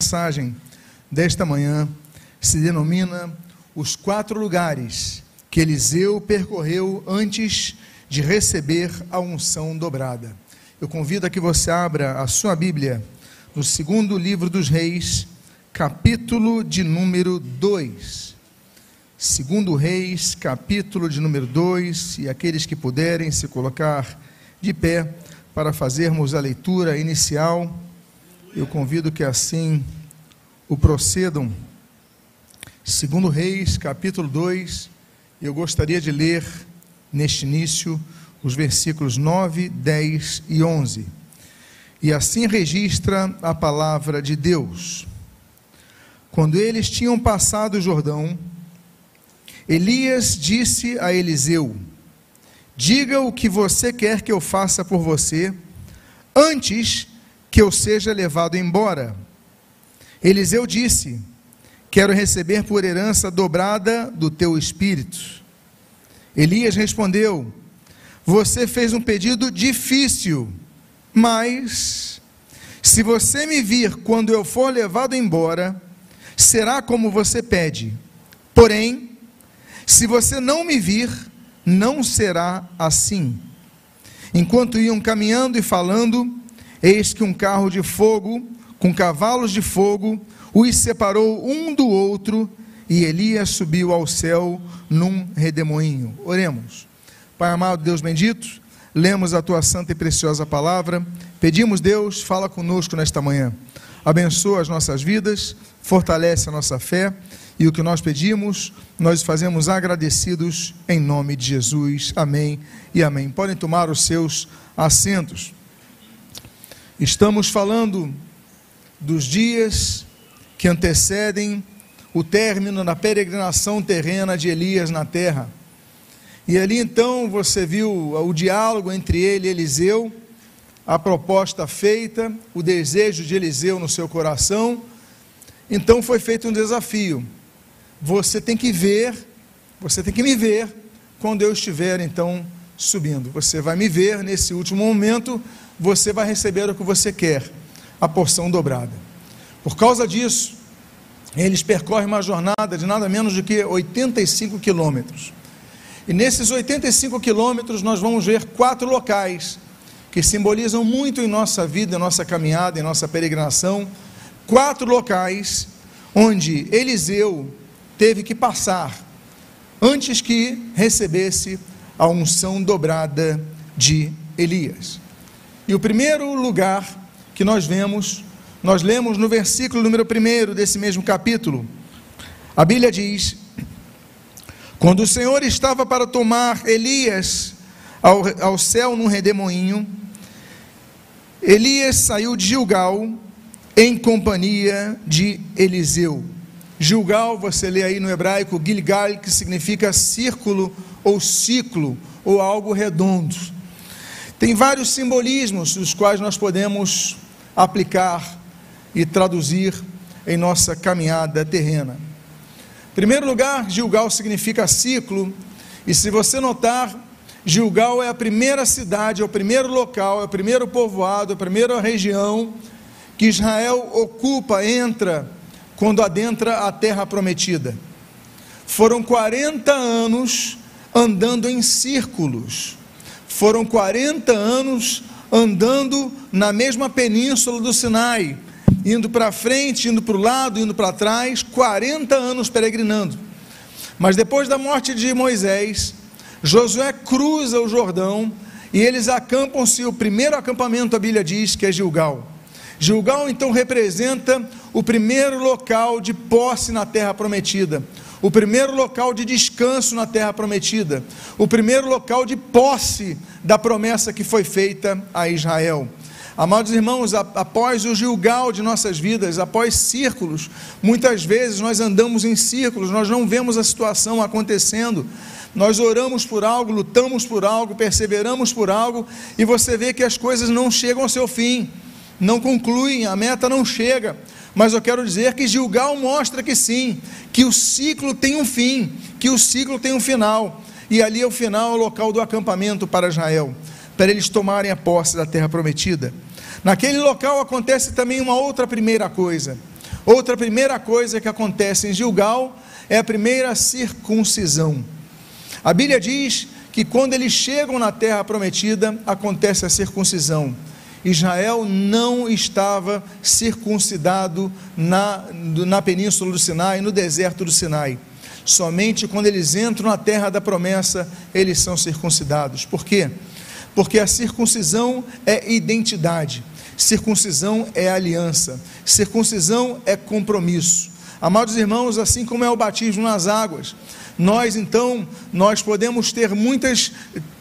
mensagem desta manhã se denomina Os Quatro Lugares que Eliseu percorreu antes de receber a unção dobrada. Eu convido a que você abra a sua Bíblia no segundo livro dos Reis, capítulo de número 2. Segundo Reis, capítulo de número 2, e aqueles que puderem se colocar de pé para fazermos a leitura inicial eu convido que assim o procedam. Segundo Reis, capítulo 2, eu gostaria de ler neste início os versículos 9, 10 e 11. E assim registra a palavra de Deus. Quando eles tinham passado o Jordão, Elias disse a Eliseu: Diga o que você quer que eu faça por você, antes que eu seja levado embora. Eliseu disse: Quero receber por herança dobrada do teu espírito. Elias respondeu: Você fez um pedido difícil, mas se você me vir quando eu for levado embora, será como você pede. Porém, se você não me vir, não será assim. Enquanto iam caminhando e falando, Eis que um carro de fogo, com cavalos de fogo, os separou um do outro, e Elias subiu ao céu num redemoinho. Oremos. Pai amado, Deus bendito, lemos a tua santa e preciosa palavra. Pedimos, Deus, fala conosco nesta manhã. Abençoa as nossas vidas, fortalece a nossa fé e o que nós pedimos, nós fazemos agradecidos em nome de Jesus. Amém e amém. Podem tomar os seus assentos. Estamos falando dos dias que antecedem o término da peregrinação terrena de Elias na terra. E ali então você viu o diálogo entre ele e Eliseu, a proposta feita, o desejo de Eliseu no seu coração. Então foi feito um desafio. Você tem que ver, você tem que me ver quando eu estiver então subindo. Você vai me ver nesse último momento você vai receber o que você quer, a porção dobrada. Por causa disso, eles percorrem uma jornada de nada menos do que 85 quilômetros. E nesses 85 quilômetros nós vamos ver quatro locais que simbolizam muito em nossa vida, em nossa caminhada, em nossa peregrinação. Quatro locais onde Eliseu teve que passar antes que recebesse a unção dobrada de Elias. E o primeiro lugar que nós vemos, nós lemos no versículo número 1 desse mesmo capítulo. A Bíblia diz: Quando o Senhor estava para tomar Elias ao, ao céu num redemoinho, Elias saiu de Gilgal em companhia de Eliseu. Gilgal, você lê aí no hebraico, Gilgal, que significa círculo ou ciclo, ou algo redondo. Tem vários simbolismos os quais nós podemos aplicar e traduzir em nossa caminhada terrena. Em primeiro lugar, Gilgal significa ciclo, e se você notar, Gilgal é a primeira cidade, é o primeiro local, é o primeiro povoado, é a primeira região que Israel ocupa, entra, quando adentra a terra prometida. Foram 40 anos andando em círculos foram 40 anos andando na mesma península do Sinai, indo para frente, indo para o lado, indo para trás, 40 anos peregrinando. Mas depois da morte de Moisés, Josué cruza o Jordão e eles acampam-se. O primeiro acampamento, a Bíblia diz que é Gilgal. Gilgal então representa o primeiro local de posse na terra prometida o primeiro local de descanso na terra prometida, o primeiro local de posse da promessa que foi feita a Israel. Amados irmãos, após o Gilgal de nossas vidas, após círculos, muitas vezes nós andamos em círculos, nós não vemos a situação acontecendo. Nós oramos por algo, lutamos por algo, perseveramos por algo, e você vê que as coisas não chegam ao seu fim, não concluem, a meta não chega. Mas eu quero dizer que Gilgal mostra que sim, que o ciclo tem um fim, que o ciclo tem um final. E ali é o final, o local do acampamento para Israel, para eles tomarem a posse da terra prometida. Naquele local acontece também uma outra primeira coisa. Outra primeira coisa que acontece em Gilgal é a primeira circuncisão. A Bíblia diz que quando eles chegam na terra prometida, acontece a circuncisão. Israel não estava circuncidado na, na península do Sinai, no deserto do Sinai. Somente quando eles entram na terra da promessa, eles são circuncidados. Por quê? Porque a circuncisão é identidade, circuncisão é aliança, circuncisão é compromisso. Amados irmãos, assim como é o batismo nas águas, nós então, nós podemos ter muitas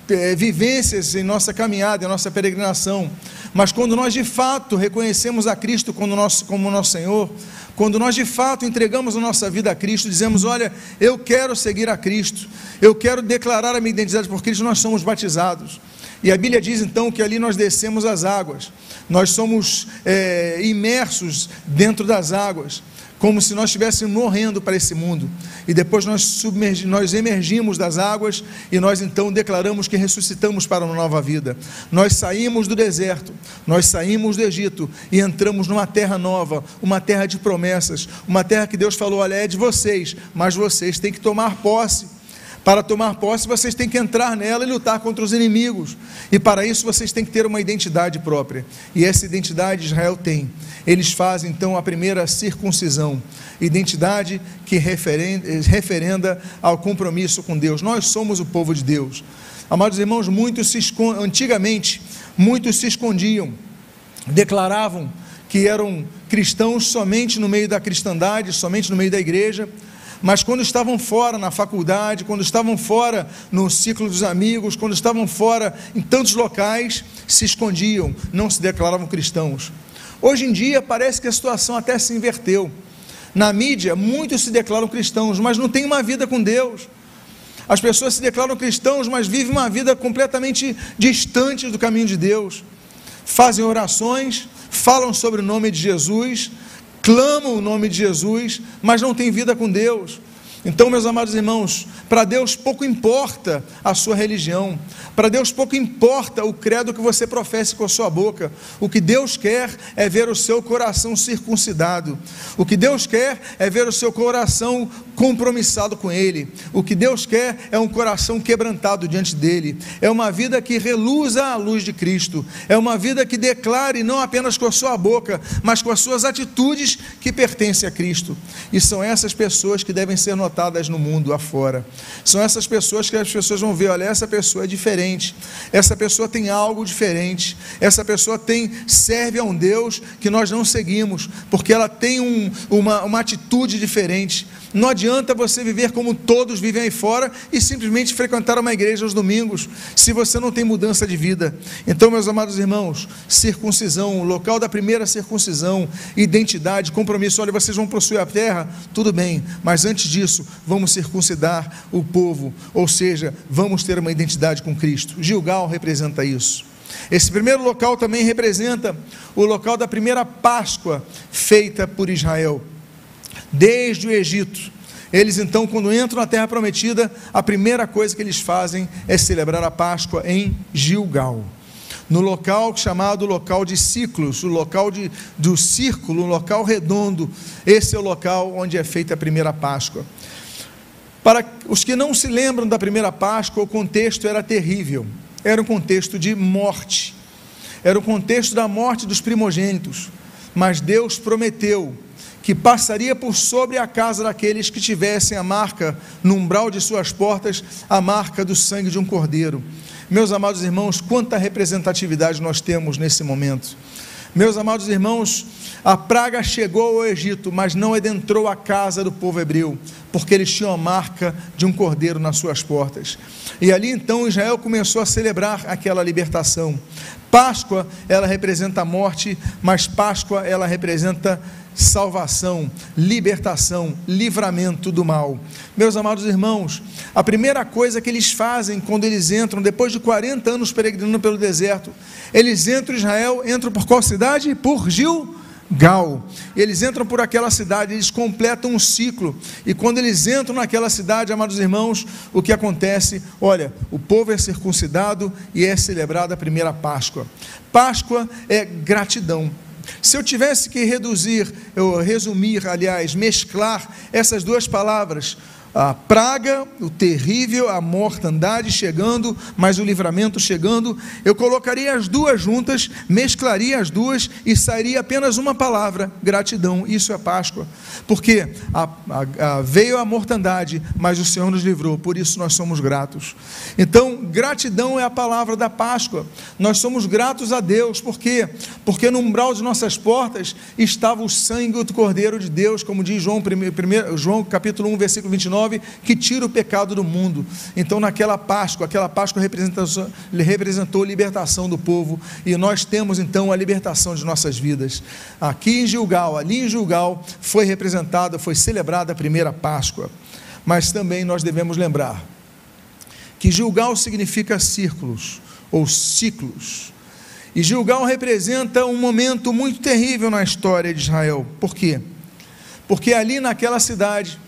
é, vivências em nossa caminhada, em nossa peregrinação, mas quando nós de fato reconhecemos a Cristo como nosso, como nosso Senhor, quando nós de fato entregamos a nossa vida a Cristo, dizemos: Olha, eu quero seguir a Cristo, eu quero declarar a minha identidade por Cristo, nós somos batizados. E a Bíblia diz então que ali nós descemos as águas, nós somos é, imersos dentro das águas como se nós estivéssemos morrendo para esse mundo. E depois nós, nós emergimos das águas e nós então declaramos que ressuscitamos para uma nova vida. Nós saímos do deserto, nós saímos do Egito e entramos numa terra nova, uma terra de promessas, uma terra que Deus falou: olha, é de vocês, mas vocês têm que tomar posse. Para tomar posse, vocês têm que entrar nela e lutar contra os inimigos. E para isso, vocês têm que ter uma identidade própria. E essa identidade Israel tem. Eles fazem então a primeira circuncisão, identidade que referenda ao compromisso com Deus. Nós somos o povo de Deus. Amados irmãos, muitos se escond... antigamente, muitos se escondiam, declaravam que eram cristãos somente no meio da cristandade, somente no meio da igreja mas quando estavam fora na faculdade, quando estavam fora no ciclo dos amigos, quando estavam fora em tantos locais, se escondiam, não se declaravam cristãos. Hoje em dia parece que a situação até se inverteu. Na mídia, muitos se declaram cristãos, mas não têm uma vida com Deus. As pessoas se declaram cristãos, mas vivem uma vida completamente distante do caminho de Deus. Fazem orações, falam sobre o nome de Jesus, clamam o nome de Jesus, mas não têm vida com Deus. Então, meus amados irmãos, para Deus pouco importa a sua religião, para Deus pouco importa o credo que você professe com a sua boca. O que Deus quer é ver o seu coração circuncidado. O que Deus quer é ver o seu coração compromissado com Ele. O que Deus quer é um coração quebrantado diante dele. É uma vida que reluza a luz de Cristo. É uma vida que declare não apenas com a sua boca, mas com as suas atitudes que pertencem a Cristo. E são essas pessoas que devem ser notadas no mundo afora. São essas pessoas que as pessoas vão ver, olha, essa pessoa é diferente, essa pessoa tem algo diferente, essa pessoa tem serve a um Deus que nós não seguimos, porque ela tem um, uma, uma atitude diferente. Não adianta você viver como todos vivem aí fora e simplesmente frequentar uma igreja aos domingos, se você não tem mudança de vida. Então, meus amados irmãos, circuncisão, local da primeira circuncisão, identidade, compromisso. Olha, vocês vão possuir a terra, tudo bem, mas antes disso, vamos circuncidar o povo, ou seja, vamos ter uma identidade com Cristo. Gilgal representa isso. Esse primeiro local também representa o local da primeira Páscoa feita por Israel desde o Egito. Eles então, quando entram na terra prometida, a primeira coisa que eles fazem é celebrar a Páscoa em Gilgal. No local chamado local de ciclos, o local de, do círculo, o local redondo, esse é o local onde é feita a primeira Páscoa. Para os que não se lembram da primeira Páscoa, o contexto era terrível. Era um contexto de morte. Era o contexto da morte dos primogênitos. Mas Deus prometeu que passaria por sobre a casa daqueles que tivessem a marca no umbral de suas portas, a marca do sangue de um cordeiro. Meus amados irmãos, quanta representatividade nós temos nesse momento. Meus amados irmãos, a praga chegou ao Egito, mas não adentrou a casa do povo hebreu, porque eles tinham a marca de um cordeiro nas suas portas. E ali então Israel começou a celebrar aquela libertação. Páscoa, ela representa a morte, mas Páscoa, ela representa salvação, libertação, livramento do mal. Meus amados irmãos, a primeira coisa que eles fazem quando eles entram, depois de 40 anos peregrinando pelo deserto, eles entram em Israel, entram por qual cidade? Por Gilgal. Eles entram por aquela cidade, eles completam um ciclo. E quando eles entram naquela cidade, amados irmãos, o que acontece? Olha, o povo é circuncidado e é celebrada a primeira Páscoa. Páscoa é gratidão. Se eu tivesse que reduzir, eu resumir, aliás, mesclar essas duas palavras, a praga, o terrível, a mortandade chegando, mas o livramento chegando, eu colocaria as duas juntas, mesclaria as duas e sairia apenas uma palavra: gratidão. Isso é Páscoa. Porque a, a, a, veio a mortandade, mas o Senhor nos livrou, por isso nós somos gratos. Então, gratidão é a palavra da Páscoa. Nós somos gratos a Deus, por quê? Porque no umbral de nossas portas estava o sangue do Cordeiro de Deus, como diz João, primeiro, João capítulo 1, versículo 29 que tira o pecado do mundo. Então, naquela Páscoa, aquela Páscoa representou, representou libertação do povo, e nós temos então a libertação de nossas vidas. Aqui em Gilgal, ali em Gilgal, foi representada, foi celebrada a primeira Páscoa. Mas também nós devemos lembrar que Gilgal significa círculos ou ciclos. E Gilgal representa um momento muito terrível na história de Israel. Por quê? Porque ali naquela cidade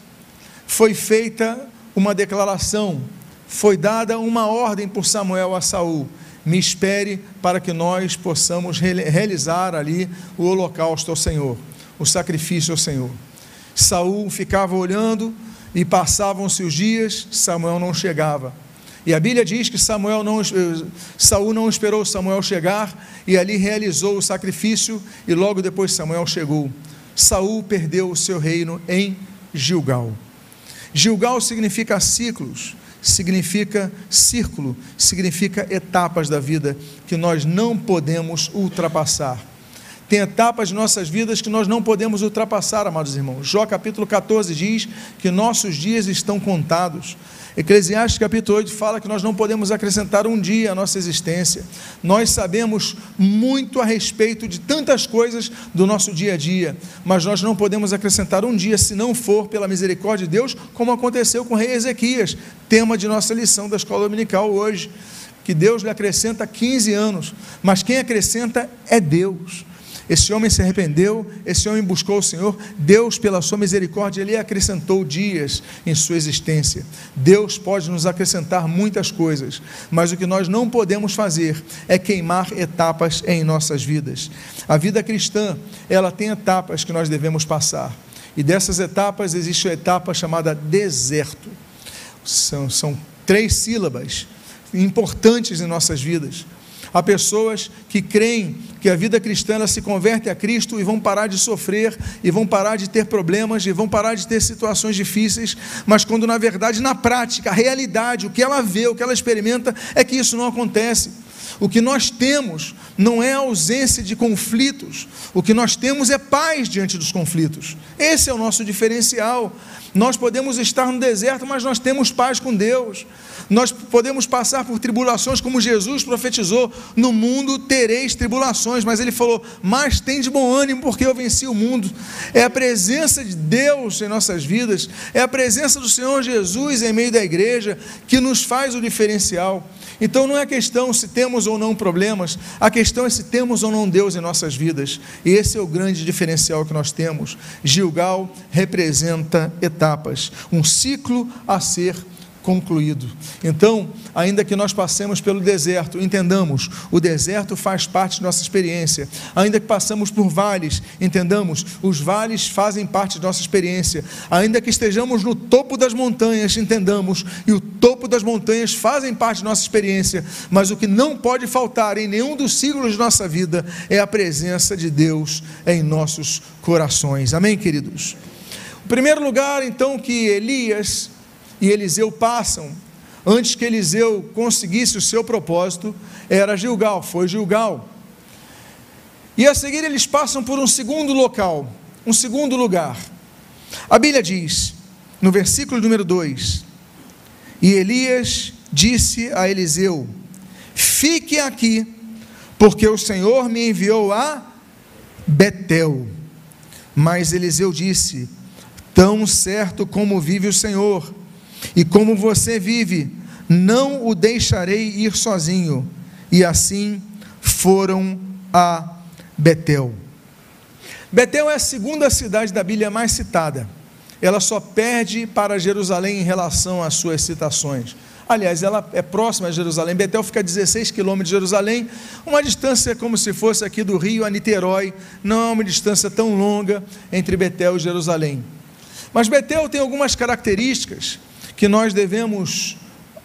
foi feita uma declaração, foi dada uma ordem por Samuel a Saul: me espere para que nós possamos realizar ali o holocausto ao Senhor, o sacrifício ao Senhor. Saul ficava olhando e passavam-se os dias, Samuel não chegava. E a Bíblia diz que Samuel não, Saul não esperou Samuel chegar e ali realizou o sacrifício e logo depois Samuel chegou. Saul perdeu o seu reino em Gilgal. Gilgal significa ciclos, significa círculo, significa etapas da vida que nós não podemos ultrapassar. Tem etapas de nossas vidas que nós não podemos ultrapassar, amados irmãos. Jó capítulo 14 diz que nossos dias estão contados. Eclesiastes capítulo 8 fala que nós não podemos acrescentar um dia à nossa existência. Nós sabemos muito a respeito de tantas coisas do nosso dia a dia, mas nós não podemos acrescentar um dia se não for pela misericórdia de Deus, como aconteceu com o rei Ezequias, tema de nossa lição da escola dominical hoje. Que Deus lhe acrescenta 15 anos, mas quem acrescenta é Deus. Esse homem se arrependeu, esse homem buscou o Senhor, Deus, pela sua misericórdia, ele acrescentou dias em sua existência. Deus pode nos acrescentar muitas coisas, mas o que nós não podemos fazer é queimar etapas em nossas vidas. A vida cristã, ela tem etapas que nós devemos passar, e dessas etapas existe a etapa chamada deserto. São, são três sílabas importantes em nossas vidas. Há pessoas que creem que a vida cristã se converte a Cristo e vão parar de sofrer, e vão parar de ter problemas, e vão parar de ter situações difíceis, mas quando na verdade, na prática, a realidade, o que ela vê, o que ela experimenta, é que isso não acontece. O que nós temos não é ausência de conflitos, o que nós temos é paz diante dos conflitos. Esse é o nosso diferencial. Nós podemos estar no deserto, mas nós temos paz com Deus. Nós podemos passar por tribulações, como Jesus profetizou: no mundo tereis tribulações, mas ele falou: mas tem de bom ânimo, porque eu venci o mundo. É a presença de Deus em nossas vidas, é a presença do Senhor Jesus em meio da igreja que nos faz o diferencial. Então não é questão se temos ou não problemas, a questão é se temos ou não Deus em nossas vidas. E esse é o grande diferencial que nós temos. Gilgal representa etapas, um ciclo a ser concluído. Então, ainda que nós passemos pelo deserto, entendamos, o deserto faz parte de nossa experiência. Ainda que passemos por vales, entendamos, os vales fazem parte de nossa experiência. Ainda que estejamos no topo das montanhas, entendamos, e o topo das montanhas fazem parte de nossa experiência. Mas o que não pode faltar em nenhum dos ciclos de nossa vida é a presença de Deus em nossos corações. Amém, queridos? Primeiro lugar, então, que Elias e Eliseu passam, antes que Eliseu conseguisse o seu propósito, era Gilgal, foi Gilgal. E a seguir eles passam por um segundo local, um segundo lugar. A Bíblia diz, no versículo número 2: E Elias disse a Eliseu: Fique aqui, porque o Senhor me enviou a Betel. Mas Eliseu disse: Tão certo como vive o Senhor, e como você vive, não o deixarei ir sozinho. E assim foram a Betel. Betel é a segunda cidade da Bíblia mais citada. Ela só perde para Jerusalém em relação às suas citações. Aliás, ela é próxima a Jerusalém. Betel fica a 16 quilômetros de Jerusalém, uma distância como se fosse aqui do Rio a Niterói. Não é uma distância tão longa entre Betel e Jerusalém. Mas Betel tem algumas características que nós devemos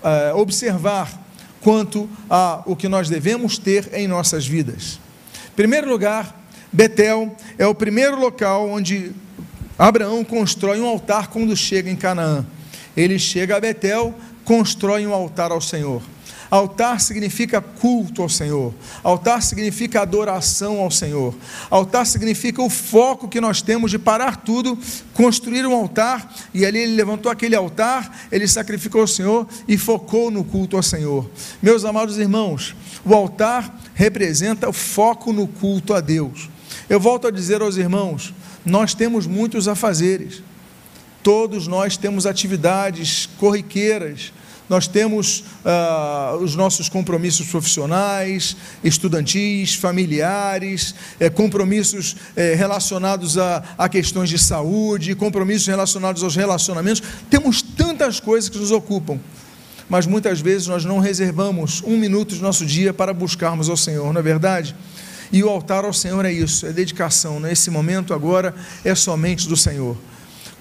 uh, observar quanto a o que nós devemos ter em nossas vidas. Em primeiro lugar, Betel é o primeiro local onde Abraão constrói um altar quando chega em Canaã. Ele chega a Betel, constrói um altar ao Senhor. Altar significa culto ao Senhor. Altar significa adoração ao Senhor. Altar significa o foco que nós temos de parar tudo, construir um altar, e ali ele levantou aquele altar, ele sacrificou ao Senhor e focou no culto ao Senhor. Meus amados irmãos, o altar representa o foco no culto a Deus. Eu volto a dizer aos irmãos, nós temos muitos afazeres. Todos nós temos atividades corriqueiras, nós temos ah, os nossos compromissos profissionais, estudantis, familiares, eh, compromissos eh, relacionados a, a questões de saúde, compromissos relacionados aos relacionamentos. Temos tantas coisas que nos ocupam, mas muitas vezes nós não reservamos um minuto do nosso dia para buscarmos ao Senhor, não é verdade? E o altar ao Senhor é isso, é dedicação. Nesse né? momento agora é somente do Senhor.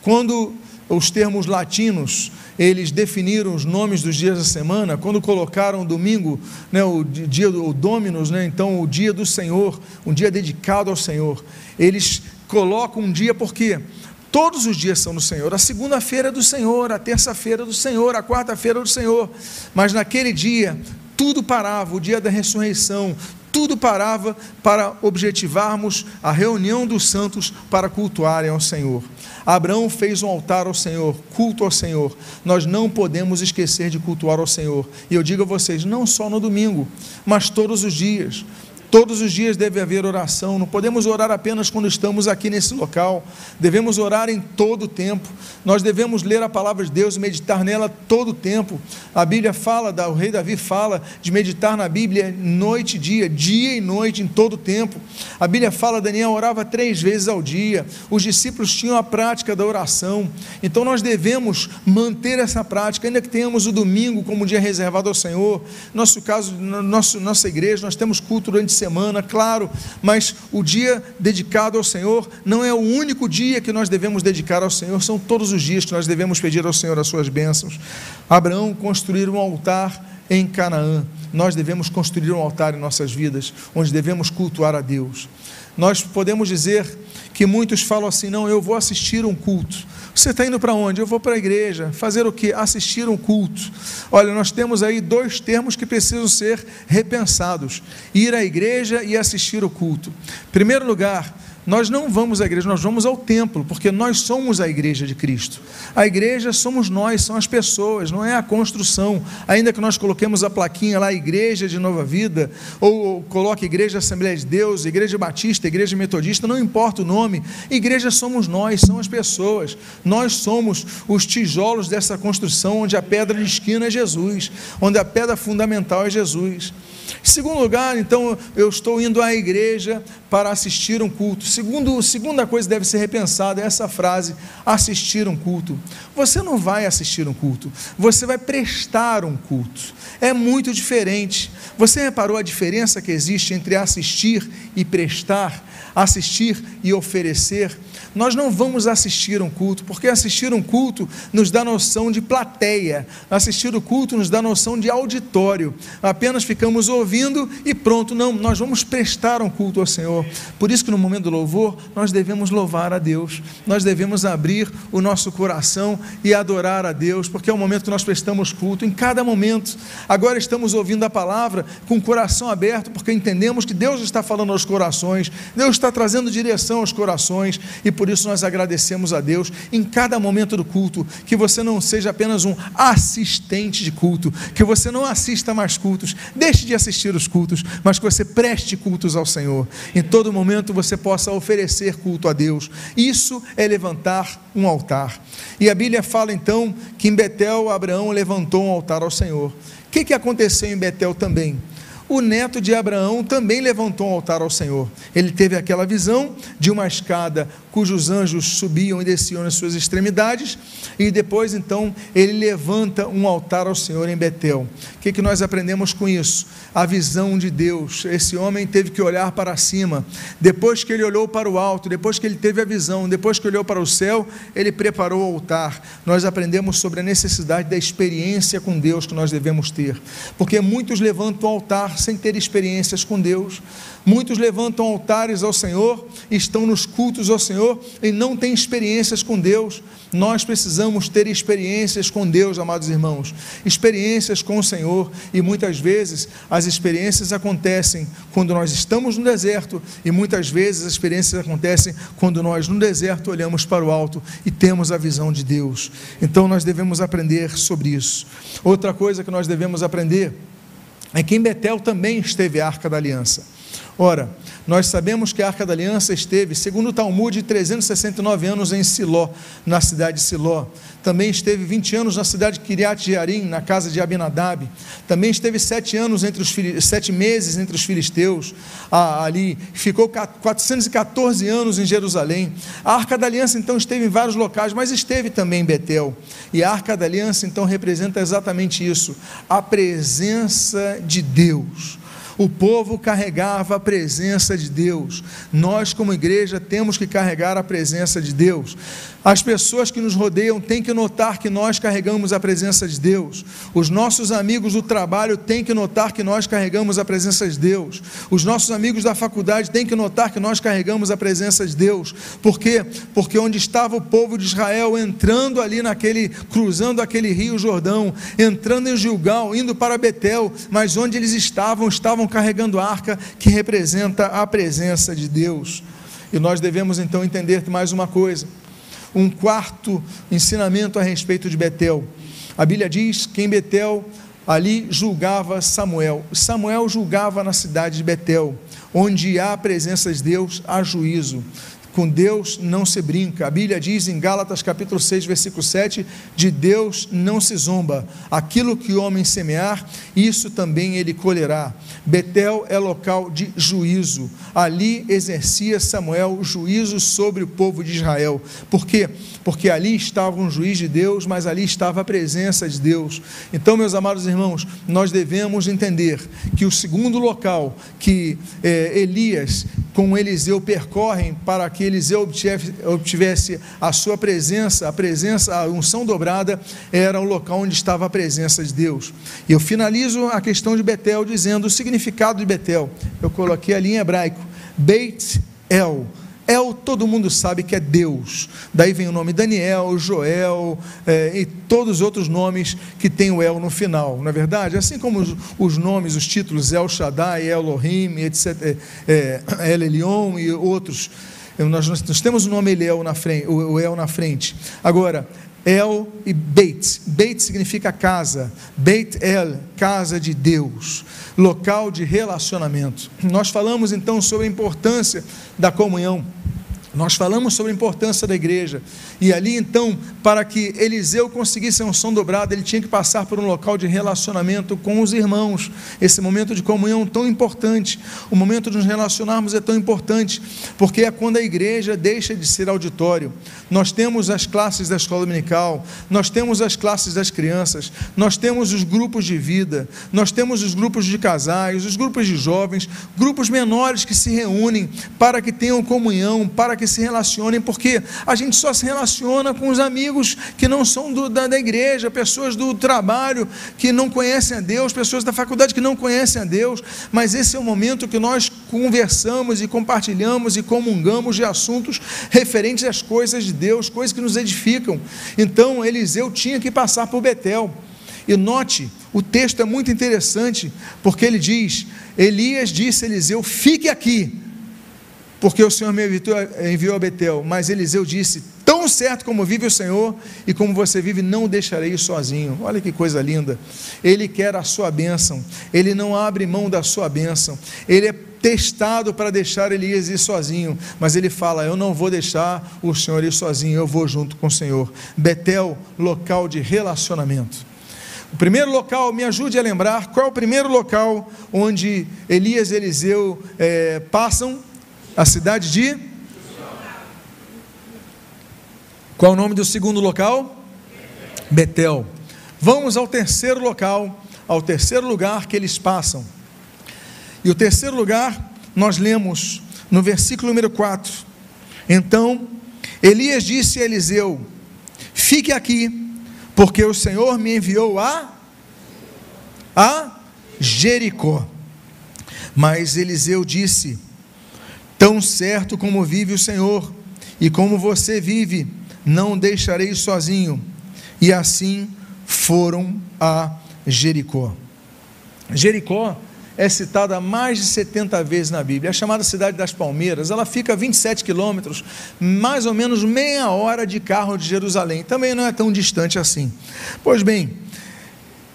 Quando os termos latinos eles definiram os nomes dos dias da semana, quando colocaram domingo, né, o dia do Dominus, né, então o dia do Senhor, um dia dedicado ao Senhor, eles colocam um dia porque todos os dias são do Senhor, a segunda-feira é do Senhor, a terça-feira é do Senhor, a quarta-feira é do Senhor, mas naquele dia tudo parava, o dia da ressurreição, tudo parava para objetivarmos a reunião dos santos para cultuarem ao Senhor. Abraão fez um altar ao Senhor, culto ao Senhor. Nós não podemos esquecer de cultuar ao Senhor. E eu digo a vocês, não só no domingo, mas todos os dias. Todos os dias deve haver oração, não podemos orar apenas quando estamos aqui nesse local, devemos orar em todo o tempo, nós devemos ler a palavra de Deus e meditar nela todo o tempo. A Bíblia fala, o rei Davi fala de meditar na Bíblia noite e dia, dia e noite, em todo o tempo. A Bíblia fala, Daniel orava três vezes ao dia, os discípulos tinham a prática da oração, então nós devemos manter essa prática, ainda que tenhamos o domingo como dia reservado ao Senhor. Nosso caso, nosso, nossa igreja, nós temos culto durante semana, claro, mas o dia dedicado ao Senhor não é o único dia que nós devemos dedicar ao Senhor, são todos os dias que nós devemos pedir ao Senhor as suas bênçãos. Abraão construir um altar em Canaã. Nós devemos construir um altar em nossas vidas, onde devemos cultuar a Deus. Nós podemos dizer que muitos falam assim: não, eu vou assistir um culto. Você está indo para onde? Eu vou para a igreja. Fazer o que? Assistir um culto. Olha, nós temos aí dois termos que precisam ser repensados: ir à igreja e assistir o culto. Em primeiro lugar, nós não vamos à igreja, nós vamos ao templo, porque nós somos a igreja de Cristo. A igreja somos nós, são as pessoas, não é a construção. Ainda que nós coloquemos a plaquinha lá, Igreja de Nova Vida, ou, coloque Igreja Assembleia de Deus, Igreja Batista, Igreja Metodista, não importa o nome, igreja somos nós, são as pessoas. Nós somos os tijolos dessa construção, onde a pedra de esquina é Jesus, onde a pedra fundamental é Jesus. Segundo lugar, então, eu estou indo à igreja para assistir um culto. Segundo, segunda coisa que deve ser repensada é essa frase: assistir um culto. Você não vai assistir um culto, você vai prestar um culto. É muito diferente. Você reparou a diferença que existe entre assistir e prestar? Assistir e oferecer? Nós não vamos assistir um culto, porque assistir um culto nos dá noção de plateia, assistir o culto nos dá noção de auditório. Apenas ficamos ouvindo e pronto, não, nós vamos prestar um culto ao Senhor. Por isso que no momento do louvor, nós devemos louvar a Deus, nós devemos abrir o nosso coração e adorar a Deus, porque é o momento que nós prestamos culto, em cada momento. Agora estamos ouvindo a palavra com o coração aberto, porque entendemos que Deus está falando aos corações, Deus está trazendo direção aos corações, e por isso nós agradecemos a Deus em cada momento do culto, que você não seja apenas um assistente de culto, que você não assista mais cultos, deixe de assistir os cultos, mas que você preste cultos ao Senhor. Em todo momento você possa oferecer culto a Deus. Isso é levantar um altar. E a Bíblia fala então que em Betel Abraão levantou um altar ao Senhor. O que, que aconteceu em Betel também? O neto de Abraão também levantou um altar ao Senhor. Ele teve aquela visão de uma escada cujos anjos subiam e desciam nas suas extremidades, e depois então ele levanta um altar ao Senhor em Betel. O que, que nós aprendemos com isso? A visão de Deus. Esse homem teve que olhar para cima. Depois que ele olhou para o alto, depois que ele teve a visão, depois que olhou para o céu, ele preparou o altar. Nós aprendemos sobre a necessidade da experiência com Deus que nós devemos ter, porque muitos levantam o altar sem ter experiências com Deus. Muitos levantam altares ao Senhor, estão nos cultos ao Senhor e não têm experiências com Deus. Nós precisamos ter experiências com Deus, amados irmãos, experiências com o Senhor, e muitas vezes as experiências acontecem quando nós estamos no deserto, e muitas vezes as experiências acontecem quando nós no deserto olhamos para o alto e temos a visão de Deus. Então nós devemos aprender sobre isso. Outra coisa que nós devemos aprender é que em Betel também esteve a arca da aliança. Ora, nós sabemos que a Arca da Aliança esteve, segundo o Talmud, 369 anos em Siló, na cidade de Siló. Também esteve 20 anos na cidade de Kiriat Jearim, na casa de Abinadab. Também esteve sete anos entre os sete meses entre os filisteus ali. Ficou 414 anos em Jerusalém. A Arca da Aliança então esteve em vários locais, mas esteve também em Betel. E a Arca da Aliança então representa exatamente isso: a presença de Deus o povo carregava a presença de Deus. Nós, como igreja, temos que carregar a presença de Deus. As pessoas que nos rodeiam têm que notar que nós carregamos a presença de Deus. Os nossos amigos do trabalho têm que notar que nós carregamos a presença de Deus. Os nossos amigos da faculdade têm que notar que nós carregamos a presença de Deus. Por quê? Porque onde estava o povo de Israel entrando ali naquele, cruzando aquele rio Jordão, entrando em Gilgal, indo para Betel, mas onde eles estavam, estavam carregando a arca que representa a presença de Deus. E nós devemos então entender mais uma coisa um quarto ensinamento a respeito de Betel. A Bíblia diz que em Betel ali julgava Samuel. Samuel julgava na cidade de Betel, onde há a presença de Deus, há juízo. Com Deus não se brinca. A Bíblia diz em Gálatas capítulo 6, versículo 7, de Deus não se zomba. Aquilo que o homem semear, isso também ele colherá. Betel é local de juízo. Ali exercia Samuel juízo sobre o povo de Israel. Por quê? Porque ali estava um juiz de Deus, mas ali estava a presença de Deus. Então, meus amados irmãos, nós devemos entender que o segundo local que eh, Elias com Eliseu percorrem para que Eliseu obtivesse a sua presença, a presença, a unção dobrada, era o local onde estava a presença de Deus. E eu finalizo a questão de Betel dizendo o significado de Betel. Eu coloquei ali em hebraico, Beit El El, todo mundo sabe que é Deus. Daí vem o nome Daniel, Joel é, e todos os outros nomes que tem o El no final, não é verdade? Assim como os, os nomes, os títulos El Shaddai, Elohim, etc., é, é, El Elion e outros. Nós, nós, temos o nome El na frente, o El na frente. Agora, El e Beit. Beit significa casa. Beit El, casa de Deus, local de relacionamento. Nós falamos então sobre a importância da comunhão. Nós falamos sobre a importância da igreja. E ali então, para que Eliseu conseguisse a unção dobrada, ele tinha que passar por um local de relacionamento com os irmãos. Esse momento de comunhão tão importante. O momento de nos relacionarmos é tão importante, porque é quando a igreja deixa de ser auditório. Nós temos as classes da escola dominical, nós temos as classes das crianças, nós temos os grupos de vida, nós temos os grupos de casais, os grupos de jovens, grupos menores que se reúnem para que tenham comunhão, para que que se relacionem, porque a gente só se relaciona com os amigos que não são do, da, da igreja, pessoas do trabalho que não conhecem a Deus, pessoas da faculdade que não conhecem a Deus, mas esse é o momento que nós conversamos e compartilhamos e comungamos de assuntos referentes às coisas de Deus, coisas que nos edificam. Então, Eliseu tinha que passar por Betel. E note, o texto é muito interessante, porque ele diz: Elias disse a Eliseu: fique aqui, porque o Senhor me enviou a Betel. Mas Eliseu disse: Tão certo como vive o Senhor e como você vive, não o deixarei sozinho. Olha que coisa linda. Ele quer a sua bênção, ele não abre mão da sua bênção, ele é testado para deixar Elias ir sozinho, mas ele fala: Eu não vou deixar o Senhor ir sozinho, eu vou junto com o Senhor. Betel, local de relacionamento. O primeiro local, me ajude a lembrar, qual é o primeiro local onde Elias e Eliseu é, passam? A cidade de? Qual o nome do segundo local? Betel. Vamos ao terceiro local, ao terceiro lugar que eles passam. E o terceiro lugar, nós lemos no versículo número 4. Então, Elias disse a Eliseu: Fique aqui, porque o Senhor me enviou a a Jericó. Mas Eliseu disse: Tão certo como vive o Senhor e como você vive, não deixarei sozinho. E assim foram a Jericó. Jericó é citada mais de 70 vezes na Bíblia. É chamada Cidade das Palmeiras. Ela fica a 27 quilômetros, mais ou menos meia hora de carro de Jerusalém. Também não é tão distante assim. Pois bem,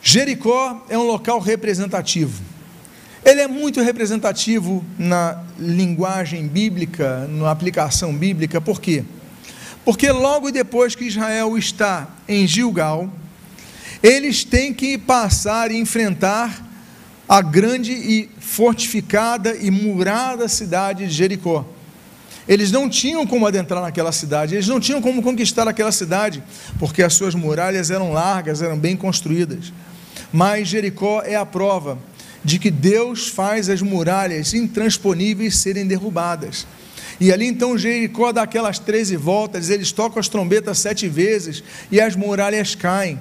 Jericó é um local representativo. Ele é muito representativo na linguagem bíblica, na aplicação bíblica, por quê? Porque logo depois que Israel está em Gilgal, eles têm que passar e enfrentar a grande e fortificada e murada cidade de Jericó. Eles não tinham como adentrar naquela cidade, eles não tinham como conquistar aquela cidade, porque as suas muralhas eram largas, eram bem construídas. Mas Jericó é a prova de que Deus faz as muralhas intransponíveis serem derrubadas. E ali então Jericó dá aquelas 13 voltas, eles tocam as trombetas sete vezes e as muralhas caem.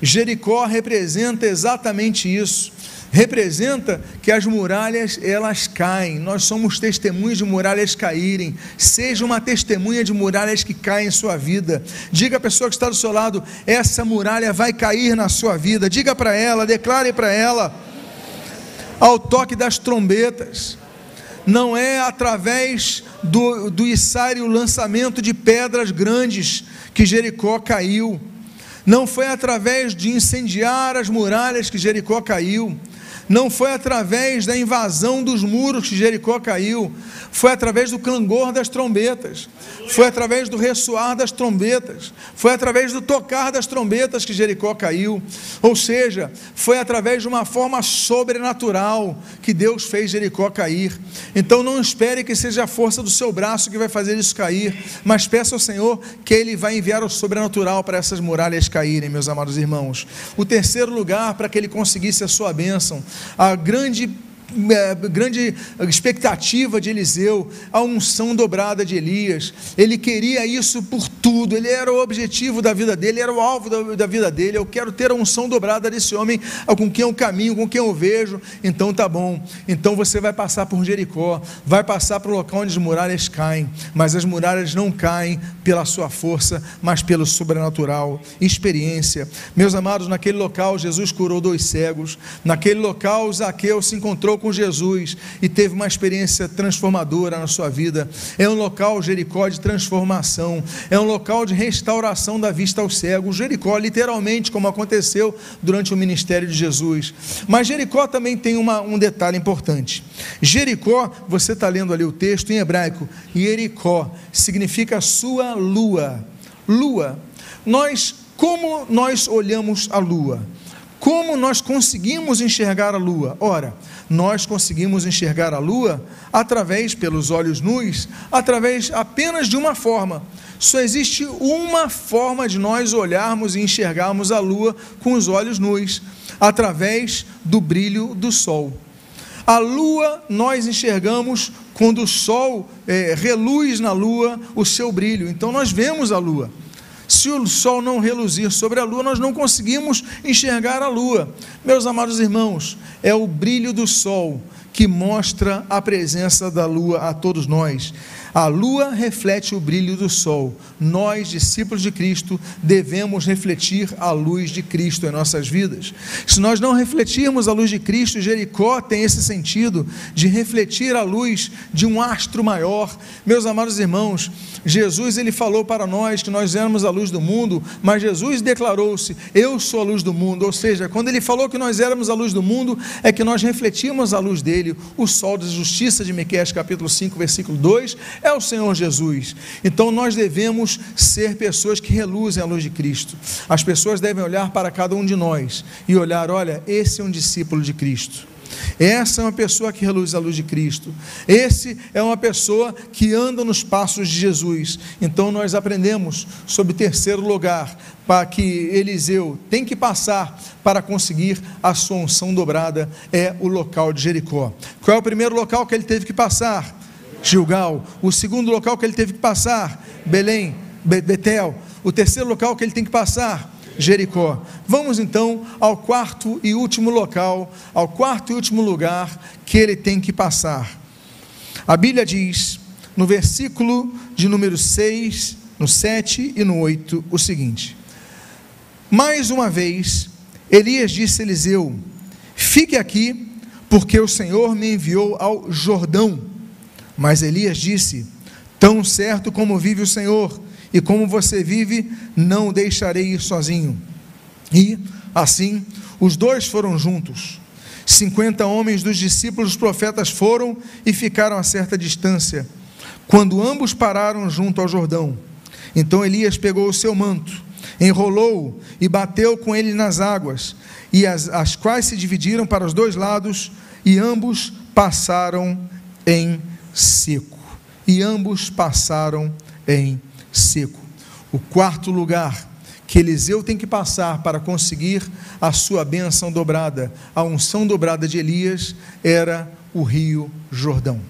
Jericó representa exatamente isso representa que as muralhas elas caem. Nós somos testemunhas de muralhas caírem. Seja uma testemunha de muralhas que caem em sua vida. Diga à pessoa que está do seu lado: essa muralha vai cair na sua vida. Diga para ela, declare para ela. Ao toque das trombetas. Não é através do, do o lançamento de pedras grandes que Jericó caiu. Não foi através de incendiar as muralhas que Jericó caiu não foi através da invasão dos muros que Jericó caiu, foi através do clangor das trombetas, foi através do ressoar das trombetas, foi através do tocar das trombetas que Jericó caiu, ou seja, foi através de uma forma sobrenatural que Deus fez Jericó cair. Então não espere que seja a força do seu braço que vai fazer isso cair, mas peça ao Senhor que Ele vai enviar o sobrenatural para essas muralhas caírem, meus amados irmãos. O terceiro lugar para que ele conseguisse a sua bênção a grande grande expectativa de Eliseu, a unção dobrada de Elias. Ele queria isso por tudo, ele era o objetivo da vida dele, era o alvo da, da, vida dele. Eu quero ter a unção dobrada desse homem com quem eu caminho, com quem eu vejo. Então tá bom. Então você vai passar por Jericó, vai passar para o local onde as muralhas caem, mas as muralhas não caem pela sua força, mas pelo sobrenatural, experiência. Meus amados, naquele local Jesus curou dois cegos, naquele local Zaqueu se encontrou com Jesus e teve uma experiência transformadora na sua vida. É um local, Jericó, de transformação, é um local de restauração da vista ao cego. Jericó, literalmente, como aconteceu durante o ministério de Jesus. Mas Jericó também tem uma, um detalhe importante. Jericó, você está lendo ali o texto em hebraico, Jericó significa sua lua. Lua. Nós, como nós olhamos a lua? Como nós conseguimos enxergar a lua? Ora, nós conseguimos enxergar a lua através, pelos olhos nus, através apenas de uma forma. Só existe uma forma de nós olharmos e enxergarmos a lua com os olhos nus, através do brilho do sol. A lua nós enxergamos quando o sol é, reluz na lua o seu brilho, então nós vemos a lua. Se o sol não reluzir sobre a lua, nós não conseguimos enxergar a lua. Meus amados irmãos, é o brilho do sol que mostra a presença da lua a todos nós. A lua reflete o brilho do sol. Nós, discípulos de Cristo, devemos refletir a luz de Cristo em nossas vidas. Se nós não refletirmos a luz de Cristo, Jericó tem esse sentido de refletir a luz de um astro maior. Meus amados irmãos, Jesus ele falou para nós que nós éramos a luz do mundo, mas Jesus declarou-se: Eu sou a luz do mundo. Ou seja, quando ele falou que nós éramos a luz do mundo, é que nós refletimos a luz dele. O sol da justiça de Miqueias capítulo 5, versículo 2 é o Senhor Jesus. Então nós devemos ser pessoas que reluzem a luz de Cristo. As pessoas devem olhar para cada um de nós e olhar: olha, esse é um discípulo de Cristo. Essa é uma pessoa que reluz a luz de Cristo. Esse é uma pessoa que anda nos passos de Jesus. Então nós aprendemos sobre terceiro lugar, para que Eliseu tem que passar para conseguir a sua unção dobrada, é o local de Jericó. Qual é o primeiro local que ele teve que passar? Gilgal. O segundo local que ele teve que passar? Belém, Betel. O terceiro local que ele tem que passar? Jericó. Vamos então ao quarto e último local, ao quarto e último lugar que ele tem que passar. A Bíblia diz, no versículo de número 6, no 7 e no 8, o seguinte: Mais uma vez, Elias disse a Eliseu: Fique aqui, porque o Senhor me enviou ao Jordão. Mas Elias disse: Tão certo como vive o Senhor, e como você vive, não o deixarei ir sozinho. E, assim, os dois foram juntos. Cinquenta homens dos discípulos profetas foram e ficaram a certa distância, quando ambos pararam junto ao Jordão. Então Elias pegou o seu manto, enrolou-o e bateu com ele nas águas, e as, as quais se dividiram para os dois lados, e ambos passaram em seco. E ambos passaram em seco. O quarto lugar que Eliseu tem que passar para conseguir a sua bênção dobrada, a unção dobrada de Elias, era o rio Jordão.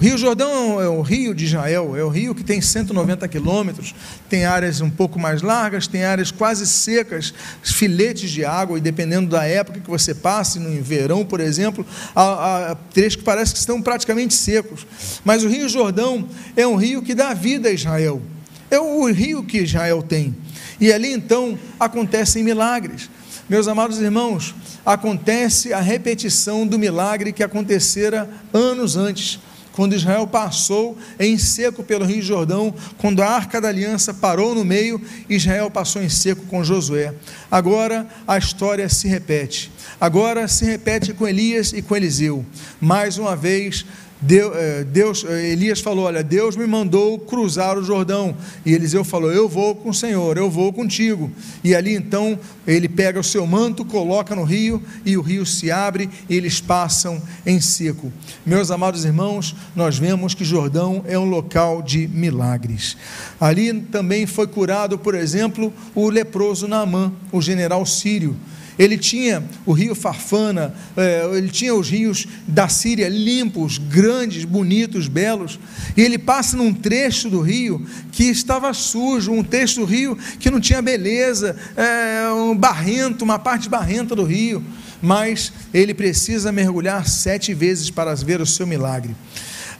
O Rio Jordão é o rio de Israel, é o rio que tem 190 quilômetros, tem áreas um pouco mais largas, tem áreas quase secas, filetes de água, e dependendo da época que você passe, no verão, por exemplo, há, há trechos que parece que estão praticamente secos. Mas o Rio Jordão é um rio que dá vida a Israel. É o rio que Israel tem. E ali então acontecem milagres. Meus amados irmãos, acontece a repetição do milagre que acontecera anos antes, quando Israel passou em seco pelo Rio Jordão, quando a arca da aliança parou no meio, Israel passou em seco com Josué. Agora a história se repete. Agora se repete com Elias e com Eliseu. Mais uma vez, Deus, é, Deus, é, Elias falou: Olha, Deus me mandou cruzar o Jordão. E Eliseu falou: Eu vou com o Senhor, eu vou contigo. E ali então ele pega o seu manto, coloca no rio, e o rio se abre e eles passam em seco. Meus amados irmãos, nós vemos que Jordão é um local de milagres. Ali também foi curado, por exemplo, o leproso Naamã, o general sírio. Ele tinha o rio Farfana, é, ele tinha os rios da Síria limpos, grandes, bonitos, belos. E ele passa num trecho do rio que estava sujo, um trecho do rio que não tinha beleza, é, um barrento, uma parte barrenta do rio. Mas ele precisa mergulhar sete vezes para ver o seu milagre.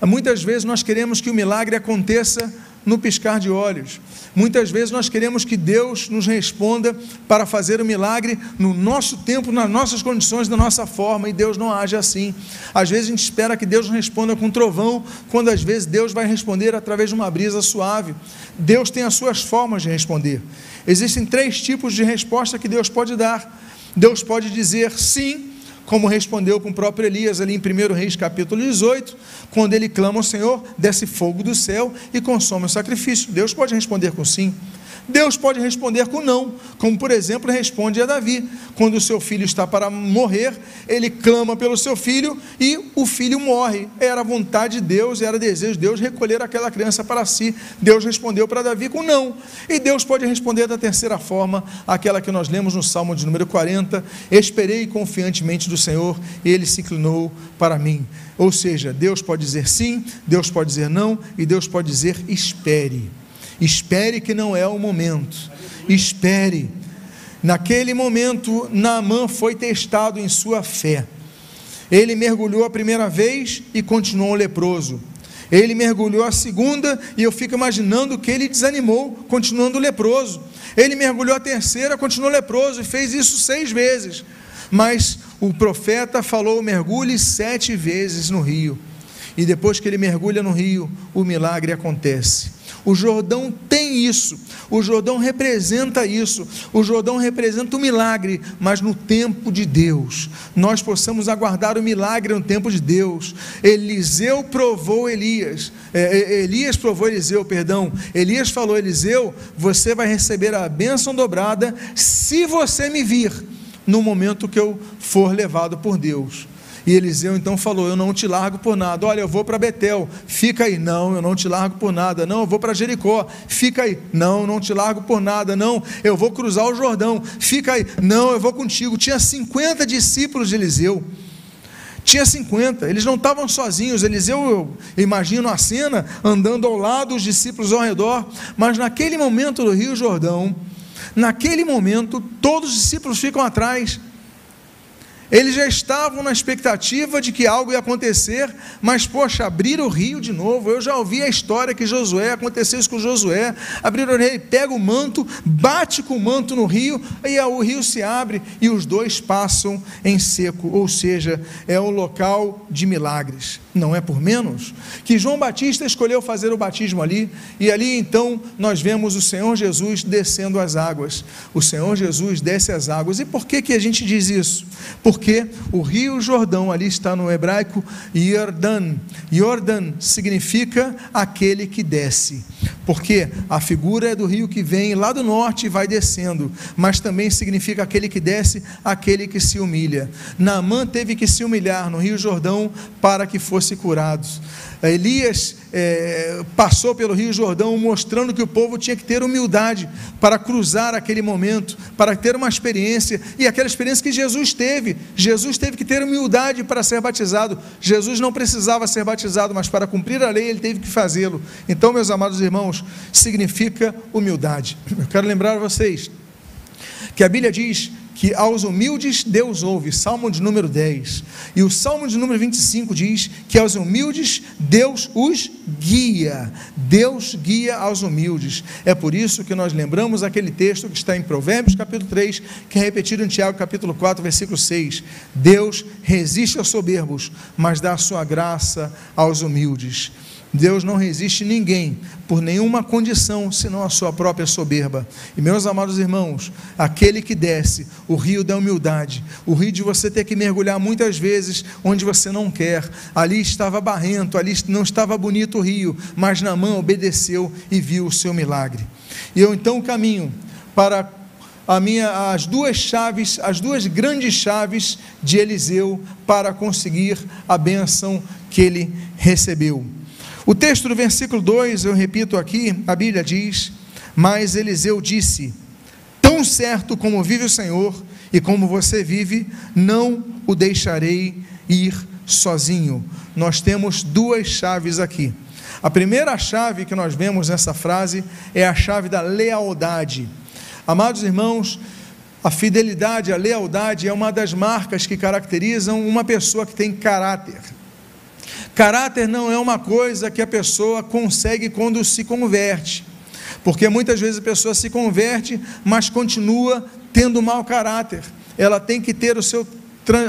Muitas vezes nós queremos que o milagre aconteça no piscar de olhos. Muitas vezes nós queremos que Deus nos responda para fazer o milagre no nosso tempo, nas nossas condições, da nossa forma, e Deus não age assim. Às vezes a gente espera que Deus responda com trovão, quando às vezes Deus vai responder através de uma brisa suave. Deus tem as suas formas de responder. Existem três tipos de resposta que Deus pode dar. Deus pode dizer sim, como respondeu com o próprio Elias ali em 1 Reis capítulo 18, quando ele clama ao Senhor, desce fogo do céu e consome o sacrifício. Deus pode responder com sim. Deus pode responder com não, como por exemplo responde a Davi, quando o seu filho está para morrer, ele clama pelo seu filho e o filho morre. Era vontade de Deus, era desejo de Deus recolher aquela criança para si. Deus respondeu para Davi com não. E Deus pode responder da terceira forma, aquela que nós lemos no Salmo de número 40: Esperei confiantemente do Senhor, ele se inclinou para mim. Ou seja, Deus pode dizer sim, Deus pode dizer não, e Deus pode dizer espere. Espere que não é o momento. Espere. Naquele momento, Naamã foi testado em sua fé. Ele mergulhou a primeira vez e continuou leproso. Ele mergulhou a segunda e eu fico imaginando que ele desanimou, continuando leproso. Ele mergulhou a terceira, continuou leproso e fez isso seis vezes. Mas o profeta falou: mergulhe sete vezes no rio. e depois que ele mergulha no rio, o milagre acontece. O Jordão tem isso, o Jordão representa isso, o Jordão representa o milagre, mas no tempo de Deus. Nós possamos aguardar o milagre no tempo de Deus. Eliseu provou Elias, é, é Elias provou Eliseu, perdão. Elias falou: Eliseu, você vai receber a bênção dobrada se você me vir no momento que eu for levado por Deus. E Eliseu então falou: Eu não te largo por nada. Olha, eu vou para Betel, fica aí. Não, eu não te largo por nada. Não, eu vou para Jericó, fica aí. Não, não te largo por nada. Não, eu vou cruzar o Jordão, fica aí. Não, eu vou contigo. Tinha 50 discípulos de Eliseu. Tinha 50, eles não estavam sozinhos. Eliseu, eu imagino a cena, andando ao lado, os discípulos ao redor, mas naquele momento do Rio Jordão, naquele momento, todos os discípulos ficam atrás. Eles já estavam na expectativa de que algo ia acontecer, mas, poxa, abrir o rio de novo. Eu já ouvi a história que Josué, aconteceu isso com Josué. Abrir o rio, ele pega o manto, bate com o manto no rio, e o rio se abre e os dois passam em seco. Ou seja, é o local de milagres. Não é por menos que João Batista escolheu fazer o batismo ali, e ali então nós vemos o Senhor Jesus descendo as águas. O Senhor Jesus desce as águas. E por que, que a gente diz isso? Porque o rio Jordão, ali está no hebraico Yordan. Yordan significa aquele que desce. Porque a figura é do rio que vem lá do norte e vai descendo, mas também significa aquele que desce, aquele que se humilha. Naamã teve que se humilhar no rio Jordão para que fosse curado. Elias é, passou pelo Rio Jordão mostrando que o povo tinha que ter humildade para cruzar aquele momento, para ter uma experiência, e aquela experiência que Jesus teve. Jesus teve que ter humildade para ser batizado. Jesus não precisava ser batizado, mas para cumprir a lei ele teve que fazê-lo. Então, meus amados irmãos, significa humildade. Eu quero lembrar a vocês que a Bíblia diz que aos humildes Deus ouve, Salmo de número 10. E o Salmo de número 25 diz que aos humildes Deus os guia. Deus guia aos humildes. É por isso que nós lembramos aquele texto que está em Provérbios capítulo 3, que é repetido em Tiago capítulo 4, versículo 6. Deus resiste aos soberbos, mas dá a sua graça aos humildes. Deus não resiste ninguém por nenhuma condição senão a sua própria soberba. E meus amados irmãos, aquele que desce o rio da humildade, o rio de você ter que mergulhar muitas vezes onde você não quer. Ali estava barrento, ali não estava bonito o rio, mas Naamã obedeceu e viu o seu milagre. E eu então caminho para minha, as duas chaves, as duas grandes chaves de Eliseu para conseguir a benção que ele recebeu. O texto do versículo 2, eu repito aqui, a Bíblia diz: Mas Eliseu disse: Tão certo como vive o Senhor e como você vive, não o deixarei ir sozinho. Nós temos duas chaves aqui. A primeira chave que nós vemos nessa frase é a chave da lealdade. Amados irmãos, a fidelidade, a lealdade é uma das marcas que caracterizam uma pessoa que tem caráter. Caráter não é uma coisa que a pessoa consegue quando se converte, porque muitas vezes a pessoa se converte, mas continua tendo mau caráter. Ela tem que ter o seu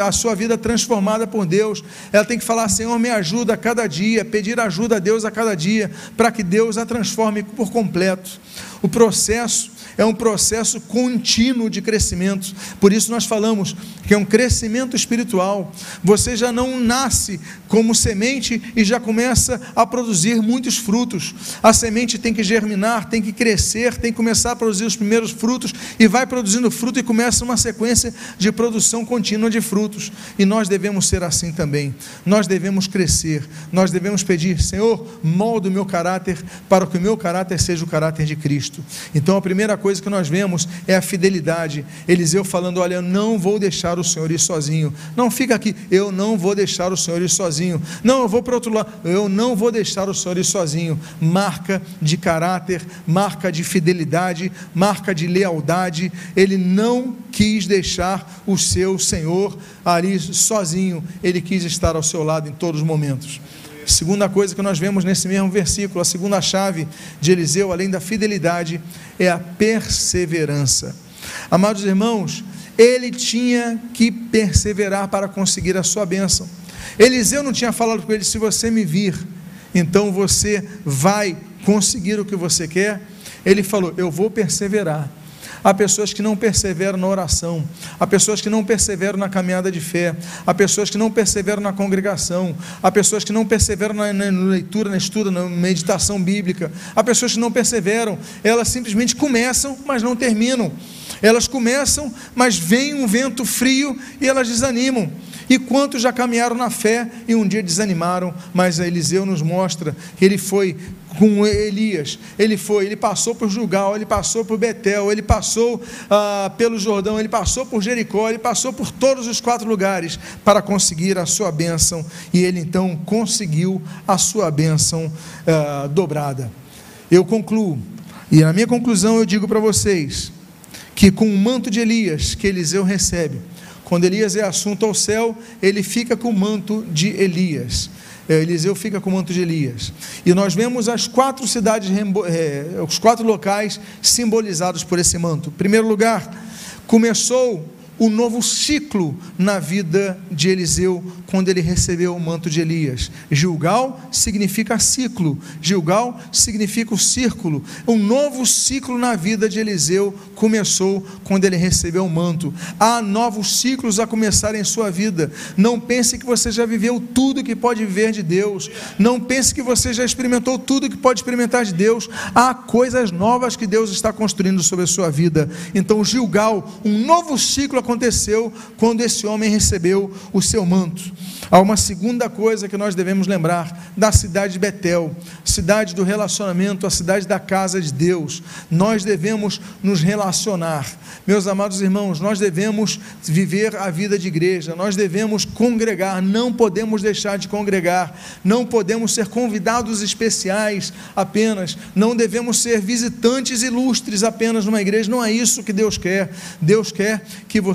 a sua vida transformada por Deus. Ela tem que falar: Senhor, me ajuda a cada dia, pedir ajuda a Deus a cada dia, para que Deus a transforme por completo. O processo é um processo contínuo de crescimento. Por isso nós falamos que é um crescimento espiritual. Você já não nasce como semente e já começa a produzir muitos frutos. A semente tem que germinar, tem que crescer, tem que começar a produzir os primeiros frutos e vai produzindo fruto e começa uma sequência de produção contínua de frutos. E nós devemos ser assim também. Nós devemos crescer. Nós devemos pedir, Senhor, molda o meu caráter para que o meu caráter seja o caráter de Cristo. Então a primeira coisa que nós vemos é a fidelidade. Eliseu falando: Olha, eu não vou deixar o Senhor ir sozinho. Não fica aqui, eu não vou deixar o Senhor ir sozinho. Não, eu vou para outro lado, eu não vou deixar o Senhor ir sozinho. Marca de caráter, marca de fidelidade, marca de lealdade. Ele não quis deixar o seu Senhor ali sozinho, ele quis estar ao seu lado em todos os momentos. Segunda coisa que nós vemos nesse mesmo versículo, a segunda chave de Eliseu, além da fidelidade, é a perseverança. Amados irmãos, ele tinha que perseverar para conseguir a sua bênção. Eliseu não tinha falado com ele: se você me vir, então você vai conseguir o que você quer. Ele falou: eu vou perseverar. Há pessoas que não perseveram na oração, há pessoas que não perseveram na caminhada de fé, há pessoas que não perseveram na congregação, há pessoas que não perseveram na, na, leitura, na estudo, na meditação bíblica, há pessoas que não perseveram, elas simplesmente começam, mas não terminam. Elas começam, mas vem um vento frio e elas desanimam. E quantos já caminharam na fé e um dia desanimaram, mas Eliseu nos mostra que ele foi com Elias, ele foi, ele passou por Jugal, ele passou por Betel, ele passou ah, pelo Jordão, ele passou por Jericó, ele passou por todos os quatro lugares para conseguir a sua bênção, e ele então conseguiu a sua bênção ah, dobrada. Eu concluo, e na minha conclusão eu digo para vocês, que com o manto de Elias que Eliseu recebe, quando Elias é assunto ao céu, ele fica com o manto de Elias. É, Eliseu fica com o manto de Elias. E nós vemos as quatro cidades, é, os quatro locais simbolizados por esse manto. Em primeiro lugar, começou o novo ciclo na vida de Eliseu quando ele recebeu o manto de Elias. Gilgal significa ciclo, Gilgal significa o círculo. Um novo ciclo na vida de Eliseu começou quando ele recebeu o manto. Há novos ciclos a começar em sua vida. Não pense que você já viveu tudo que pode viver de Deus. Não pense que você já experimentou tudo que pode experimentar de Deus. Há coisas novas que Deus está construindo sobre a sua vida. Então, Gilgal, um novo ciclo aconteceu quando esse homem recebeu o seu manto. Há uma segunda coisa que nós devemos lembrar da cidade de Betel, cidade do relacionamento, a cidade da casa de Deus. Nós devemos nos relacionar. Meus amados irmãos, nós devemos viver a vida de igreja, nós devemos congregar, não podemos deixar de congregar, não podemos ser convidados especiais apenas, não devemos ser visitantes ilustres apenas numa igreja, não é isso que Deus quer. Deus quer que você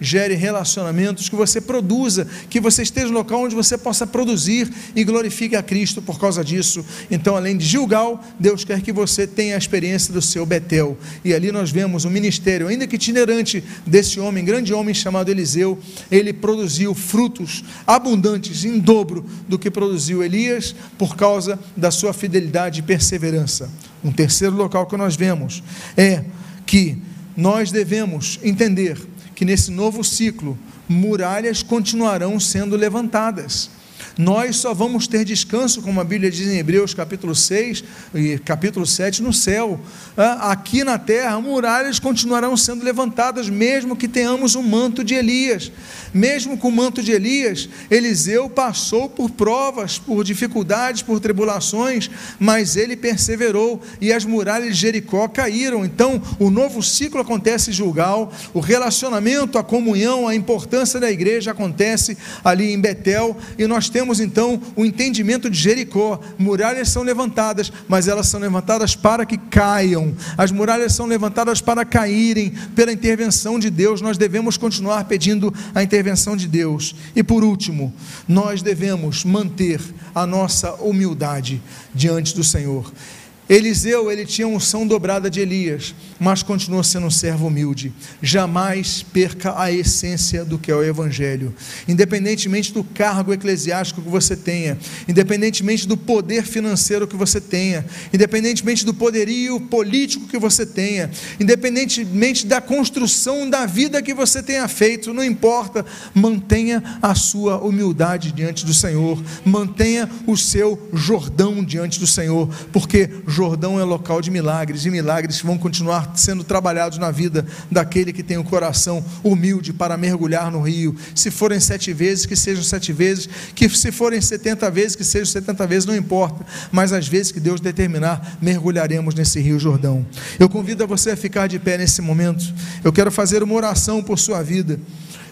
gere relacionamentos, que você produza, que você esteja no local onde você possa produzir e glorifique a Cristo por causa disso. Então, além de Gilgal, Deus quer que você tenha a experiência do seu Betel. E ali nós vemos o ministério, ainda que itinerante, desse homem, grande homem chamado Eliseu. Ele produziu frutos abundantes, em dobro do que produziu Elias, por causa da sua fidelidade e perseverança. Um terceiro local que nós vemos é que nós devemos entender que nesse novo ciclo muralhas continuarão sendo levantadas. Nós só vamos ter descanso, como a Bíblia diz em Hebreus capítulo 6 e capítulo 7, no céu. Ah, aqui na terra, muralhas continuarão sendo levantadas, mesmo que tenhamos o manto de Elias. Mesmo com o manto de Elias, Eliseu passou por provas, por dificuldades, por tribulações, mas ele perseverou e as muralhas de Jericó caíram. Então, o novo ciclo acontece em o relacionamento, a comunhão, a importância da igreja acontece ali em Betel, e nós temos então o entendimento de Jericó. Muralhas são levantadas, mas elas são levantadas para que caiam. As muralhas são levantadas para caírem pela intervenção de Deus. Nós devemos continuar pedindo a intervenção de Deus. E por último, nós devemos manter a nossa humildade diante do Senhor. Eliseu, ele tinha unção dobrada de Elias, mas continua sendo um servo humilde. Jamais perca a essência do que é o Evangelho. Independentemente do cargo eclesiástico que você tenha, independentemente do poder financeiro que você tenha, independentemente do poderio político que você tenha, independentemente da construção da vida que você tenha feito, não importa, mantenha a sua humildade diante do Senhor, mantenha o seu Jordão diante do Senhor, porque Jordão é local de milagres, e milagres vão continuar sendo trabalhados na vida daquele que tem o coração humilde para mergulhar no rio. Se forem sete vezes, que sejam sete vezes, que se forem setenta vezes, que sejam setenta vezes, não importa, mas às vezes que Deus determinar, mergulharemos nesse rio Jordão. Eu convido a você a ficar de pé nesse momento. Eu quero fazer uma oração por sua vida.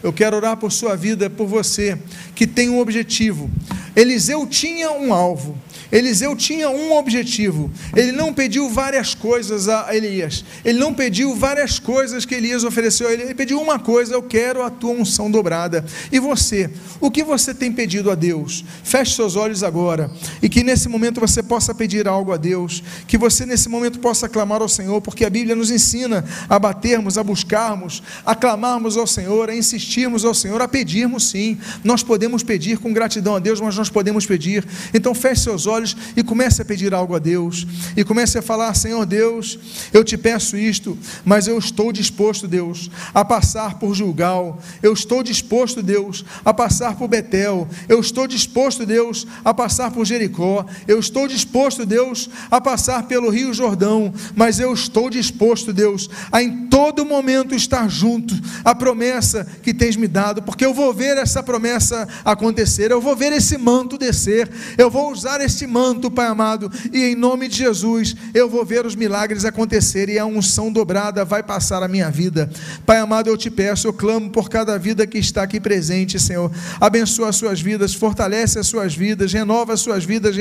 Eu quero orar por sua vida, por você, que tem um objetivo Eliseu tinha um alvo. Eliseu tinha um objetivo. Ele não pediu várias coisas a Elias. Ele não pediu várias coisas que Elias ofereceu a ele. Ele pediu uma coisa: eu quero a tua unção dobrada. E você? O que você tem pedido a Deus? Feche seus olhos agora e que nesse momento você possa pedir algo a Deus. Que você nesse momento possa clamar ao Senhor, porque a Bíblia nos ensina a batermos, a buscarmos, a clamarmos ao Senhor, a insistirmos ao Senhor, a pedirmos sim. Nós podemos pedir com gratidão a Deus, mas nós podemos pedir. Então feche seus olhos e comece a pedir algo a Deus. E comece a falar: Senhor Deus, eu te peço isto, mas eu estou disposto, Deus, a passar por Gilgal. Eu estou disposto, Deus, a passar por Betel. Eu estou disposto, Deus, a passar por Jericó. Eu estou disposto, Deus, a passar pelo Rio Jordão. Mas eu estou disposto, Deus, a em todo momento estar junto à promessa que tens me dado, porque eu vou ver essa promessa acontecer. Eu vou ver esse manto descer. Eu vou usar esse manto, Pai amado, e em nome de Jesus eu vou ver os milagres acontecerem e a unção dobrada vai passar a minha vida. Pai amado, eu te peço, eu clamo por cada vida que está aqui presente, Senhor. Abençoa as suas vidas, fortalece as suas vidas, renova as suas vidas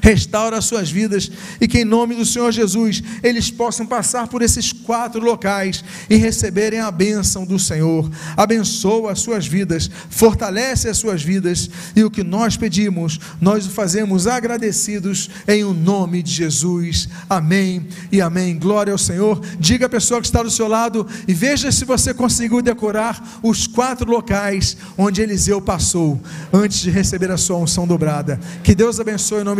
restaura as suas vidas e que em nome do Senhor Jesus eles possam passar por esses quatro locais e receberem a bênção do Senhor. Abençoa as suas vidas, fortalece as suas vidas e o que nós pedimos, nós o fazemos agradecidos em o nome de Jesus. Amém e amém. Glória ao Senhor. Diga à pessoa que está do seu lado e veja se você conseguiu decorar os quatro locais onde Eliseu passou antes de receber a sua unção dobrada. Que Deus abençoe em nome